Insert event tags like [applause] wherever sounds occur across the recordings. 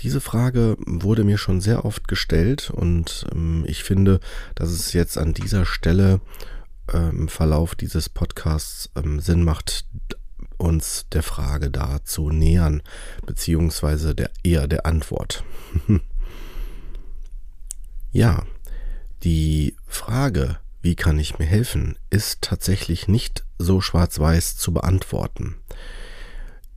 Diese Frage wurde mir schon sehr oft gestellt und ähm, ich finde, dass es jetzt an dieser Stelle äh, im Verlauf dieses Podcasts ähm, Sinn macht, uns der Frage da zu nähern, beziehungsweise der, eher der Antwort. [laughs] ja, die Frage, wie kann ich mir helfen, ist tatsächlich nicht so schwarz-weiß zu beantworten.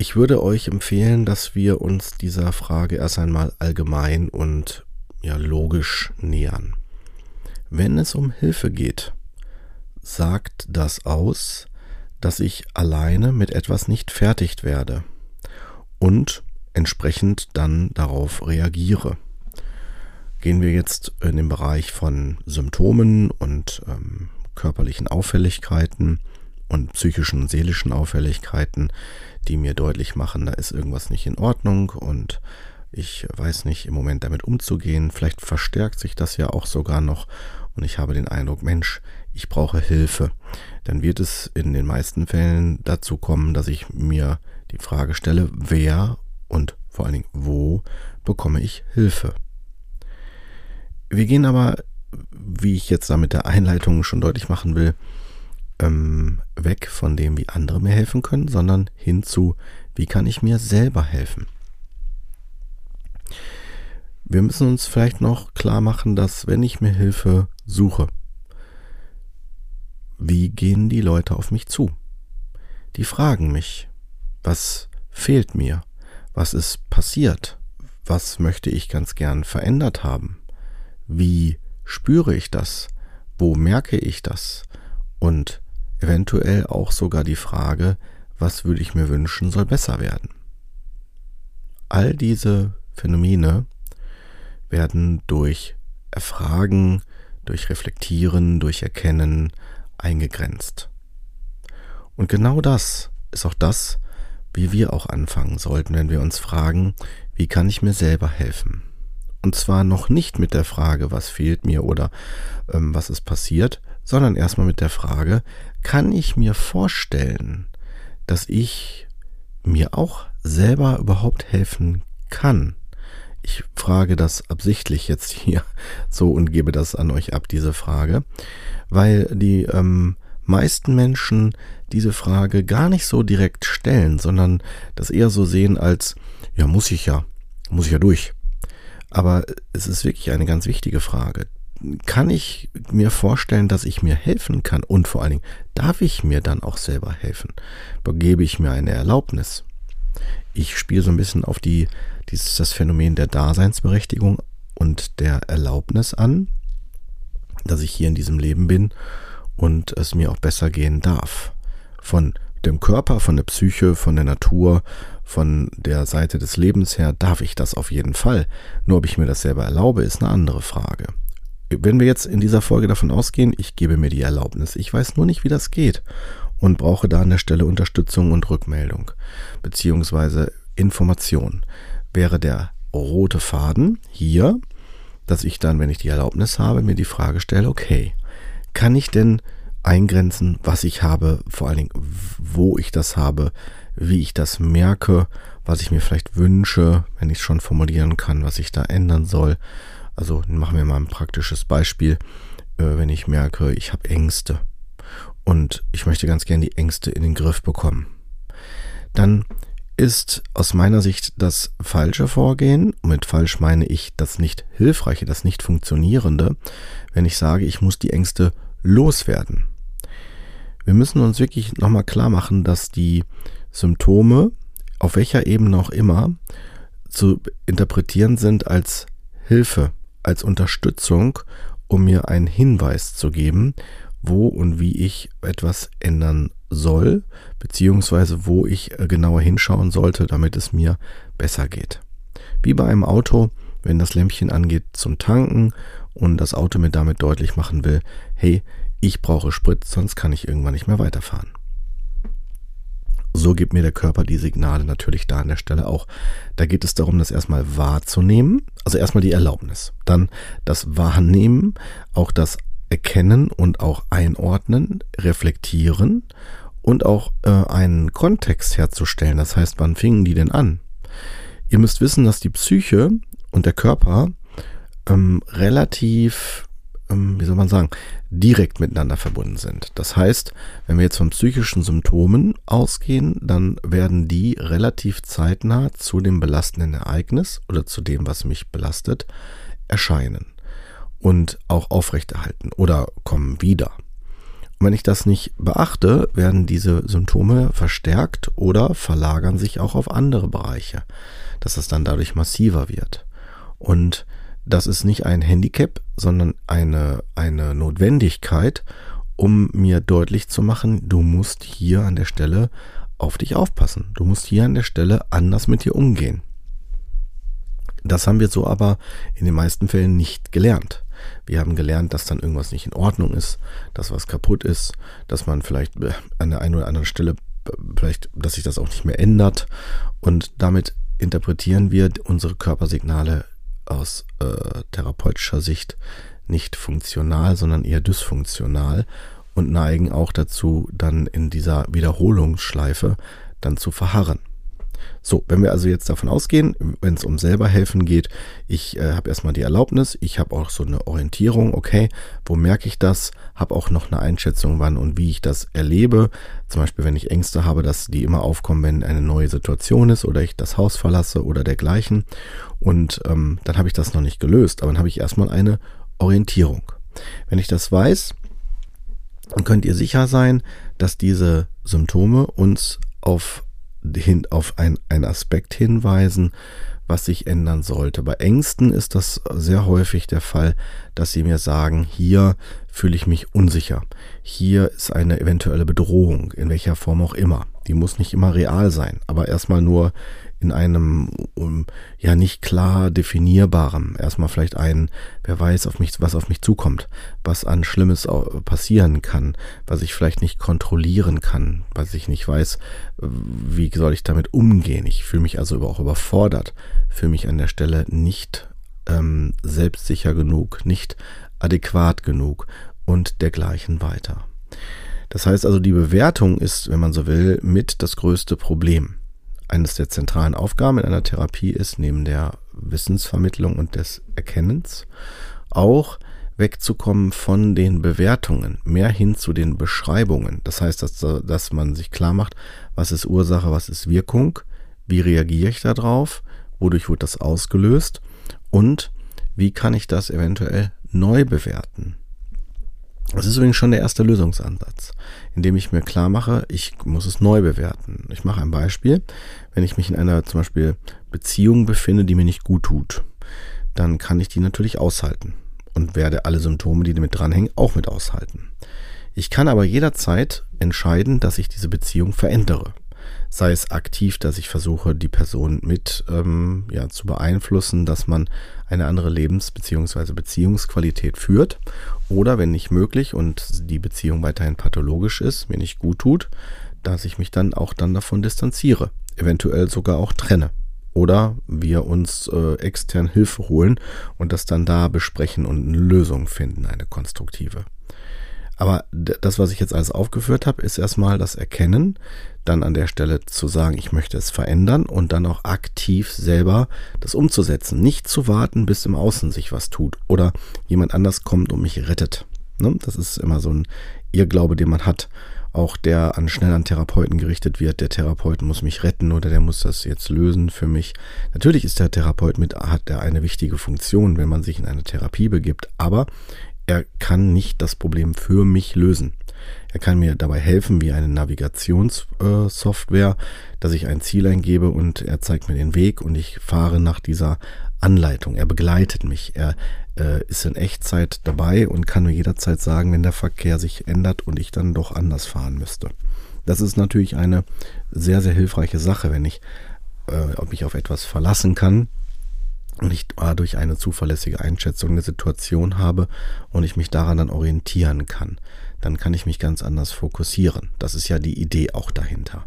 Ich würde euch empfehlen, dass wir uns dieser Frage erst einmal allgemein und ja logisch nähern. Wenn es um Hilfe geht, sagt das aus, dass ich alleine mit etwas nicht fertig werde und entsprechend dann darauf reagiere. Gehen wir jetzt in den Bereich von Symptomen und ähm, körperlichen Auffälligkeiten und psychischen und seelischen Auffälligkeiten, die mir deutlich machen, da ist irgendwas nicht in Ordnung und ich weiß nicht im Moment damit umzugehen. Vielleicht verstärkt sich das ja auch sogar noch und ich habe den Eindruck, Mensch, ich brauche Hilfe. Dann wird es in den meisten Fällen dazu kommen, dass ich mir die Frage stelle, wer und vor allen Dingen wo bekomme ich Hilfe. Wir gehen aber, wie ich jetzt da mit der Einleitung schon deutlich machen will, ähm, weg von dem, wie andere mir helfen können, sondern hin zu, wie kann ich mir selber helfen. Wir müssen uns vielleicht noch klar machen, dass wenn ich mir Hilfe suche, wie gehen die Leute auf mich zu? Die fragen mich, was fehlt mir? Was ist passiert? Was möchte ich ganz gern verändert haben? Wie spüre ich das? Wo merke ich das? Und eventuell auch sogar die Frage, was würde ich mir wünschen, soll besser werden. All diese Phänomene werden durch Erfragen, durch Reflektieren, durch Erkennen eingegrenzt. Und genau das ist auch das, wie wir auch anfangen sollten, wenn wir uns fragen, wie kann ich mir selber helfen? Und zwar noch nicht mit der Frage, was fehlt mir oder ähm, was ist passiert, sondern erstmal mit der Frage, kann ich mir vorstellen, dass ich mir auch selber überhaupt helfen kann? Ich frage das absichtlich jetzt hier [laughs] so und gebe das an euch ab, diese Frage, weil die ähm, meisten Menschen diese Frage gar nicht so direkt stellen, sondern das eher so sehen als, ja, muss ich ja, muss ich ja durch. Aber es ist wirklich eine ganz wichtige Frage kann ich mir vorstellen, dass ich mir helfen kann und vor allen Dingen darf ich mir dann auch selber helfen? Begebe ich mir eine Erlaubnis? Ich spiele so ein bisschen auf die, dieses, das Phänomen der Daseinsberechtigung und der Erlaubnis an, dass ich hier in diesem Leben bin und es mir auch besser gehen darf. Von dem Körper, von der Psyche, von der Natur, von der Seite des Lebens her darf ich das auf jeden Fall. Nur ob ich mir das selber erlaube, ist eine andere Frage wenn wir jetzt in dieser Folge davon ausgehen, ich gebe mir die Erlaubnis, ich weiß nur nicht, wie das geht und brauche da an der Stelle Unterstützung und Rückmeldung beziehungsweise Information, wäre der rote Faden hier, dass ich dann, wenn ich die Erlaubnis habe, mir die Frage stelle, okay, kann ich denn eingrenzen, was ich habe, vor allen Dingen, wo ich das habe, wie ich das merke, was ich mir vielleicht wünsche, wenn ich es schon formulieren kann, was ich da ändern soll, also machen wir mal ein praktisches Beispiel, äh, wenn ich merke, ich habe Ängste und ich möchte ganz gerne die Ängste in den Griff bekommen. Dann ist aus meiner Sicht das falsche Vorgehen. Und mit falsch meine ich das nicht hilfreiche, das nicht funktionierende, wenn ich sage, ich muss die Ängste loswerden. Wir müssen uns wirklich nochmal klar machen, dass die Symptome, auf welcher Ebene auch immer, zu interpretieren sind als Hilfe, als Unterstützung, um mir einen Hinweis zu geben, wo und wie ich etwas ändern soll, beziehungsweise wo ich äh, genauer hinschauen sollte, damit es mir besser geht. Wie bei einem Auto, wenn das Lämpchen angeht zum Tanken und das Auto mir damit deutlich machen will, hey, ich brauche Sprit, sonst kann ich irgendwann nicht mehr weiterfahren. So gibt mir der Körper die Signale natürlich da an der Stelle auch. Da geht es darum, das erstmal wahrzunehmen, also erstmal die Erlaubnis, dann das Wahrnehmen, auch das Erkennen und auch Einordnen, Reflektieren und auch äh, einen Kontext herzustellen. Das heißt, wann fingen die denn an? Ihr müsst wissen, dass die Psyche und der Körper ähm, relativ, wie soll man sagen, direkt miteinander verbunden sind. Das heißt, wenn wir jetzt von psychischen Symptomen ausgehen, dann werden die relativ zeitnah zu dem belastenden Ereignis oder zu dem, was mich belastet, erscheinen und auch aufrechterhalten oder kommen wieder. Und wenn ich das nicht beachte, werden diese Symptome verstärkt oder verlagern sich auch auf andere Bereiche, dass es dann dadurch massiver wird. Und das ist nicht ein Handicap, sondern eine, eine Notwendigkeit, um mir deutlich zu machen, du musst hier an der Stelle auf dich aufpassen. Du musst hier an der Stelle anders mit dir umgehen. Das haben wir so aber in den meisten Fällen nicht gelernt. Wir haben gelernt, dass dann irgendwas nicht in Ordnung ist, dass was kaputt ist, dass man vielleicht äh, an der einen oder anderen Stelle äh, vielleicht, dass sich das auch nicht mehr ändert. Und damit interpretieren wir unsere Körpersignale aus äh, therapeutischer Sicht nicht funktional, sondern eher dysfunktional und neigen auch dazu, dann in dieser Wiederholungsschleife dann zu verharren. So, wenn wir also jetzt davon ausgehen, wenn es um selber helfen geht, ich äh, habe erstmal die Erlaubnis, ich habe auch so eine Orientierung, okay, wo merke ich das, habe auch noch eine Einschätzung, wann und wie ich das erlebe. Zum Beispiel, wenn ich Ängste habe, dass die immer aufkommen, wenn eine neue Situation ist oder ich das Haus verlasse oder dergleichen. Und ähm, dann habe ich das noch nicht gelöst, aber dann habe ich erstmal eine Orientierung. Wenn ich das weiß, dann könnt ihr sicher sein, dass diese Symptome uns auf hin, auf ein, einen Aspekt hinweisen, was sich ändern sollte. Bei Ängsten ist das sehr häufig der Fall, dass sie mir sagen, hier fühle ich mich unsicher. Hier ist eine eventuelle Bedrohung, in welcher Form auch immer. Die muss nicht immer real sein, aber erstmal nur in einem um, ja nicht klar definierbarem. Erstmal vielleicht ein, wer weiß, auf mich, was auf mich zukommt, was an Schlimmes passieren kann, was ich vielleicht nicht kontrollieren kann, was ich nicht weiß, wie soll ich damit umgehen. Ich fühle mich also auch überfordert, fühle mich an der Stelle nicht ähm, selbstsicher genug, nicht adäquat genug und dergleichen weiter. Das heißt also, die Bewertung ist, wenn man so will, mit das größte Problem eines der zentralen Aufgaben in einer Therapie ist, neben der Wissensvermittlung und des Erkennens, auch wegzukommen von den Bewertungen, mehr hin zu den Beschreibungen. Das heißt, dass, dass man sich klar macht, was ist Ursache, was ist Wirkung, wie reagiere ich darauf, wodurch wird das ausgelöst und wie kann ich das eventuell neu bewerten. Das ist übrigens schon der erste Lösungsansatz, indem ich mir klar mache, ich muss es neu bewerten. Ich mache ein Beispiel. Wenn ich mich in einer zum Beispiel Beziehung befinde, die mir nicht gut tut, dann kann ich die natürlich aushalten und werde alle Symptome, die damit dranhängen, auch mit aushalten. Ich kann aber jederzeit entscheiden, dass ich diese Beziehung verändere sei es aktiv, dass ich versuche, die Person mit ähm, ja, zu beeinflussen, dass man eine andere Lebens- bzw. Beziehungsqualität führt. Oder wenn nicht möglich und die Beziehung weiterhin pathologisch ist, mir nicht gut tut, dass ich mich dann auch dann davon distanziere, eventuell sogar auch trenne. Oder wir uns äh, extern Hilfe holen und das dann da besprechen und eine Lösung finden, eine konstruktive. Aber das, was ich jetzt alles aufgeführt habe, ist erstmal das Erkennen, dann an der Stelle zu sagen, ich möchte es verändern und dann auch aktiv selber das umzusetzen. Nicht zu warten, bis im Außen sich was tut oder jemand anders kommt und mich rettet. Ne? Das ist immer so ein Irrglaube, den man hat. auch der an schnell Therapeuten gerichtet wird, der Therapeut muss mich retten oder der muss das jetzt lösen für mich. Natürlich ist der Therapeut mit, hat er eine wichtige Funktion, wenn man sich in eine Therapie begibt, aber er kann nicht das Problem für mich lösen. Er kann mir dabei helfen, wie eine Navigationssoftware, dass ich ein Ziel eingebe und er zeigt mir den Weg und ich fahre nach dieser Anleitung. Er begleitet mich. Er äh, ist in Echtzeit dabei und kann mir jederzeit sagen, wenn der Verkehr sich ändert und ich dann doch anders fahren müsste. Das ist natürlich eine sehr, sehr hilfreiche Sache, wenn ich äh, mich auf etwas verlassen kann und ich dadurch eine zuverlässige Einschätzung der Situation habe und ich mich daran dann orientieren kann. Dann kann ich mich ganz anders fokussieren. Das ist ja die Idee auch dahinter.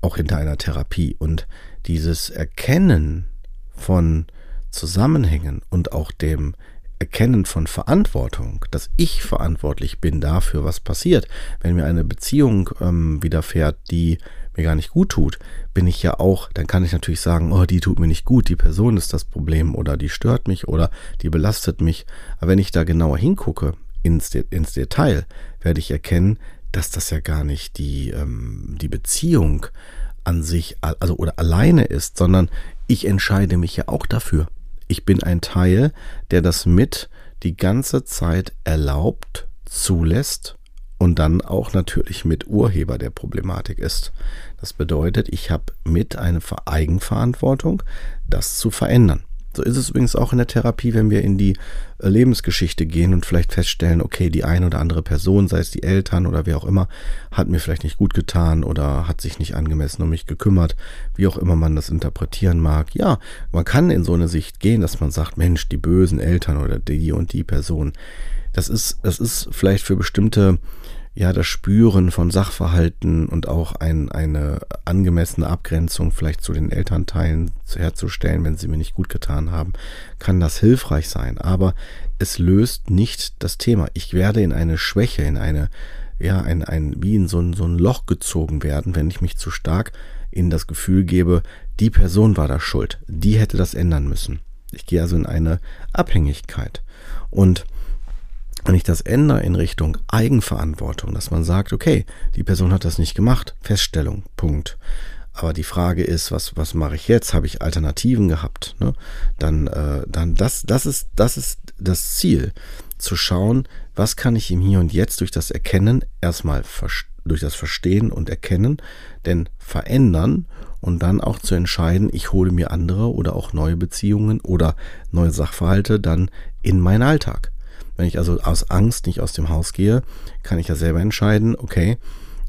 Auch hinter einer Therapie. Und dieses Erkennen von Zusammenhängen und auch dem Erkennen von Verantwortung, dass ich verantwortlich bin dafür, was passiert. Wenn mir eine Beziehung ähm, widerfährt, die mir gar nicht gut tut, bin ich ja auch, dann kann ich natürlich sagen, oh, die tut mir nicht gut, die Person ist das Problem oder die stört mich oder die belastet mich. Aber wenn ich da genauer hingucke, ins, ins Detail, werde ich erkennen, dass das ja gar nicht die, ähm, die Beziehung an sich, also oder alleine ist, sondern ich entscheide mich ja auch dafür. Ich bin ein Teil, der das mit die ganze Zeit erlaubt, zulässt und dann auch natürlich mit Urheber der Problematik ist. Das bedeutet, ich habe mit eine Eigenverantwortung, das zu verändern. So ist es übrigens auch in der Therapie, wenn wir in die äh, Lebensgeschichte gehen und vielleicht feststellen, okay, die eine oder andere Person, sei es die Eltern oder wer auch immer, hat mir vielleicht nicht gut getan oder hat sich nicht angemessen um mich gekümmert, wie auch immer man das interpretieren mag. Ja, man kann in so eine Sicht gehen, dass man sagt, Mensch, die bösen Eltern oder die und die Person. Das ist, das ist vielleicht für bestimmte ja das Spüren von Sachverhalten und auch ein, eine angemessene Abgrenzung vielleicht zu den Elternteilen herzustellen, wenn sie mir nicht gut getan haben, kann das hilfreich sein. Aber es löst nicht das Thema. Ich werde in eine Schwäche, in eine, ja, ein, ein, wie in so ein, so ein Loch gezogen werden, wenn ich mich zu stark in das Gefühl gebe, die Person war da schuld, die hätte das ändern müssen. Ich gehe also in eine Abhängigkeit. Und wenn ich das ändere in Richtung Eigenverantwortung, dass man sagt, okay, die Person hat das nicht gemacht, Feststellung, Punkt. Aber die Frage ist, was, was mache ich jetzt? Habe ich Alternativen gehabt? Ne? Dann, äh, dann das, das, ist, das ist das Ziel, zu schauen, was kann ich im Hier und Jetzt durch das Erkennen erstmal durch das Verstehen und Erkennen denn verändern und dann auch zu entscheiden, ich hole mir andere oder auch neue Beziehungen oder neue Sachverhalte dann in meinen Alltag. Wenn ich also aus Angst nicht aus dem Haus gehe, kann ich ja selber entscheiden, okay,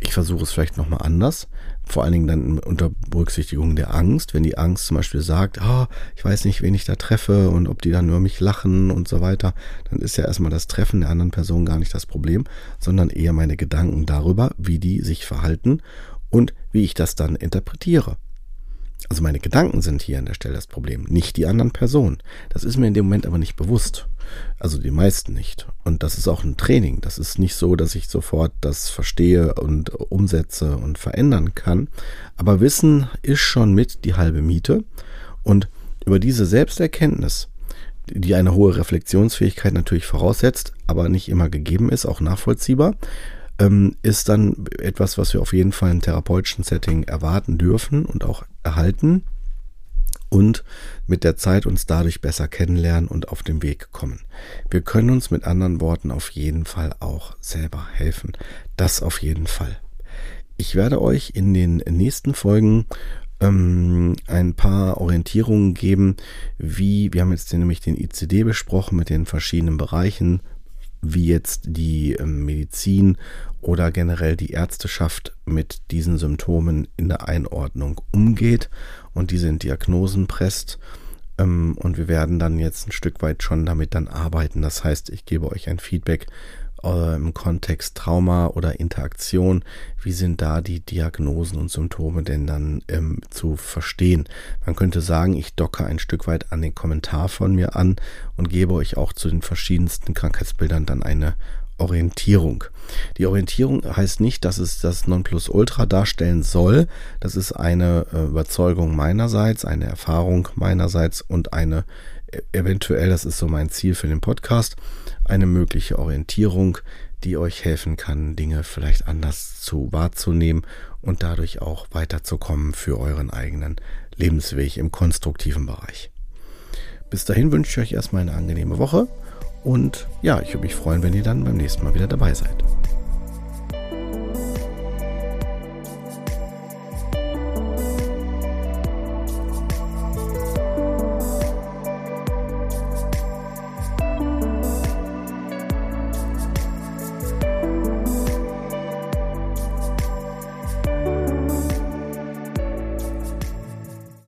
ich versuche es vielleicht nochmal anders. Vor allen Dingen dann unter Berücksichtigung der Angst. Wenn die Angst zum Beispiel sagt, oh, ich weiß nicht, wen ich da treffe und ob die dann über mich lachen und so weiter, dann ist ja erstmal das Treffen der anderen Person gar nicht das Problem, sondern eher meine Gedanken darüber, wie die sich verhalten und wie ich das dann interpretiere. Also meine Gedanken sind hier an der Stelle das Problem, nicht die anderen Personen. Das ist mir in dem Moment aber nicht bewusst. Also die meisten nicht. Und das ist auch ein Training. Das ist nicht so, dass ich sofort das verstehe und umsetze und verändern kann. Aber Wissen ist schon mit die halbe Miete. Und über diese Selbsterkenntnis, die eine hohe Reflexionsfähigkeit natürlich voraussetzt, aber nicht immer gegeben ist, auch nachvollziehbar, ähm, ist dann etwas, was wir auf jeden Fall im therapeutischen Setting erwarten dürfen und auch erhalten und mit der Zeit uns dadurch besser kennenlernen und auf den Weg kommen. Wir können uns mit anderen Worten auf jeden Fall auch selber helfen. Das auf jeden Fall. Ich werde euch in den nächsten Folgen ähm, ein paar Orientierungen geben, wie, wir haben jetzt nämlich den ICD besprochen mit den verschiedenen Bereichen, wie jetzt die ähm, Medizin oder generell die Ärzteschaft mit diesen Symptomen in der Einordnung umgeht und diese in Diagnosen presst. Ähm, und wir werden dann jetzt ein Stück weit schon damit dann arbeiten. Das heißt, ich gebe euch ein Feedback im Kontext Trauma oder Interaktion. Wie sind da die Diagnosen und Symptome denn dann ähm, zu verstehen? Man könnte sagen, ich docke ein Stück weit an den Kommentar von mir an und gebe euch auch zu den verschiedensten Krankheitsbildern dann eine Orientierung. Die Orientierung heißt nicht, dass es das Nonplusultra darstellen soll. Das ist eine äh, Überzeugung meinerseits, eine Erfahrung meinerseits und eine äh, eventuell, das ist so mein Ziel für den Podcast, eine mögliche Orientierung, die euch helfen kann, Dinge vielleicht anders zu wahrzunehmen und dadurch auch weiterzukommen für euren eigenen Lebensweg im konstruktiven Bereich. Bis dahin wünsche ich euch erstmal eine angenehme Woche und ja, ich würde mich freuen, wenn ihr dann beim nächsten Mal wieder dabei seid.